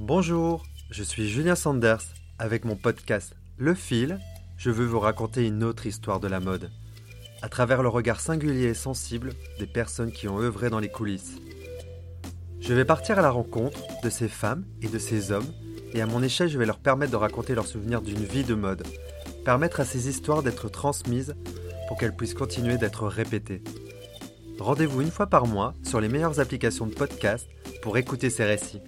Bonjour, je suis Julien Sanders. Avec mon podcast Le Fil, je veux vous raconter une autre histoire de la mode, à travers le regard singulier et sensible des personnes qui ont œuvré dans les coulisses. Je vais partir à la rencontre de ces femmes et de ces hommes, et à mon échelle, je vais leur permettre de raconter leurs souvenirs d'une vie de mode, permettre à ces histoires d'être transmises pour qu'elles puissent continuer d'être répétées. Rendez-vous une fois par mois sur les meilleures applications de podcast pour écouter ces récits.